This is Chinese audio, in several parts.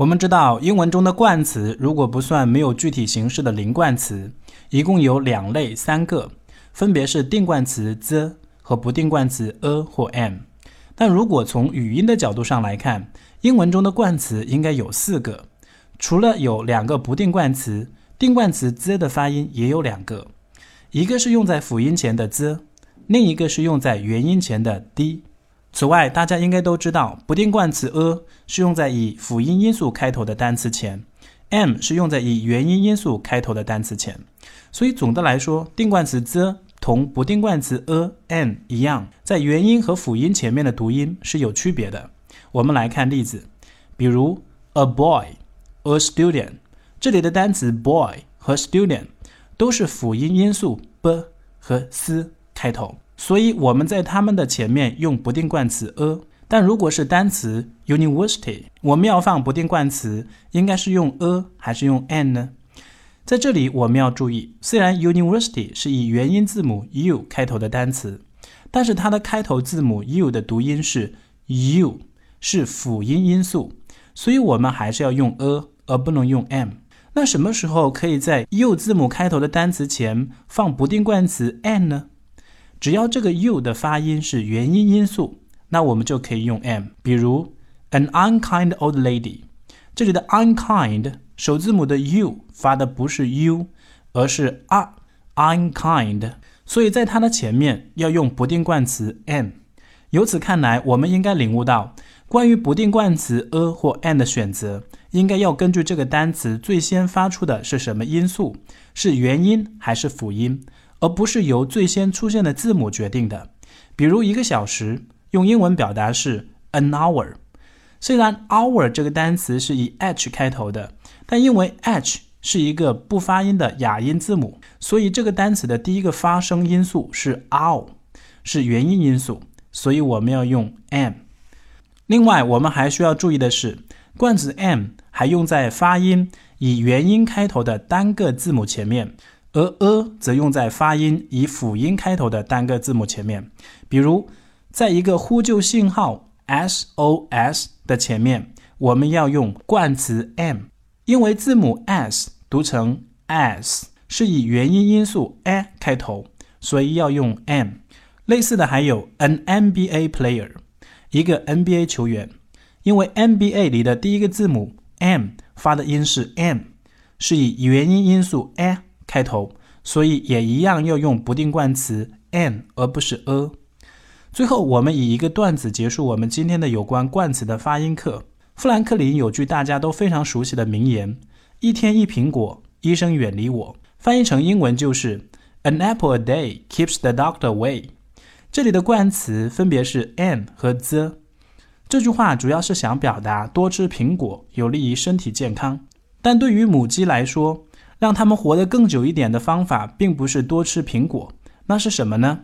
我们知道，英文中的冠词如果不算没有具体形式的零冠词，一共有两类三个，分别是定冠词 the 和不定冠词 a 或 am。但如果从语音的角度上来看，英文中的冠词应该有四个，除了有两个不定冠词，定冠词 the 的发音也有两个，一个是用在辅音前的 the，另一个是用在元音前的 d。此外，大家应该都知道，不定冠词 a 是用在以辅音因素开头的单词前，m 是用在以元音因素开头的单词前。所以总的来说，定冠词 the 同不定冠词 a、am 一样，在元音和辅音前面的读音是有区别的。我们来看例子，比如 a boy、a student，这里的单词 boy 和 student 都是辅音因素 b 和 s 开头。所以我们在它们的前面用不定冠词 a，但如果是单词 university，我们要放不定冠词，应该是用 a 还是用 an 呢？在这里我们要注意，虽然 university 是以元音字母 u 开头的单词，但是它的开头字母 u 的读音是 u，是辅音因素，所以我们还是要用 a，而不能用 am。那什么时候可以在 u 字母开头的单词前放不定冠词 an 呢？只要这个 u 的发音是元音因素，那我们就可以用 am。比如 an unkind old lady，这里的 unkind 首字母的 u 发的不是 u，而是 a unkind，所以在它的前面要用不定冠词 am。由此看来，我们应该领悟到，关于不定冠词 a 或 an 的选择，应该要根据这个单词最先发出的是什么因素，是元音还是辅音。而不是由最先出现的字母决定的。比如一个小时，用英文表达是 an hour。虽然 hour 这个单词是以 h 开头的，但因为 h 是一个不发音的哑音字母，所以这个单词的第一个发声因素是 ow，是元音因素，所以我们要用 m。另外，我们还需要注意的是，冠词 m 还用在发音以元音开头的单个字母前面。而 a 则用在发音以辅音开头的单个字母前面，比如，在一个呼救信号 SOS 的前面，我们要用冠词 m，因为字母 s 读成 s 是以元音因素 a 开头，所以要用 m。类似的还有 an NBA player，一个 NBA 球员，因为 NBA 里的第一个字母 m 发的音是 m，是以元音因素 a。开头，所以也一样要用不定冠词 an 而不是 a。最后，我们以一个段子结束我们今天的有关冠词的发音课。富兰克林有句大家都非常熟悉的名言：“一天一苹果，医生远离我。”翻译成英文就是 “An apple a day keeps the doctor away。”这里的冠词分别是 an 和 the。这句话主要是想表达多吃苹果有利于身体健康，但对于母鸡来说，让他们活得更久一点的方法，并不是多吃苹果，那是什么呢？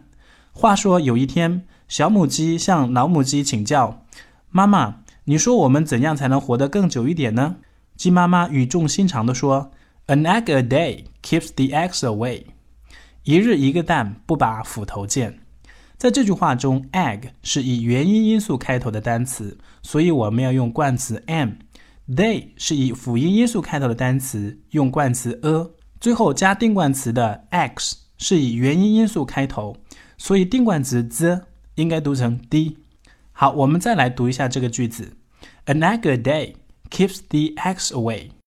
话说有一天，小母鸡向老母鸡请教：“妈妈，你说我们怎样才能活得更久一点呢？”鸡妈妈语重心长地说：“An egg a day keeps the eggs away。一日一个蛋，不把斧头见。”在这句话中，egg 是以元音因素开头的单词，所以我们要用冠词 am。They 是以辅音因素开头的单词，用冠词 a，最后加定冠词的 x 是以元音因素开头，所以定冠词 the 应该读成 d。好，我们再来读一下这个句子：An egg a day keeps the x away。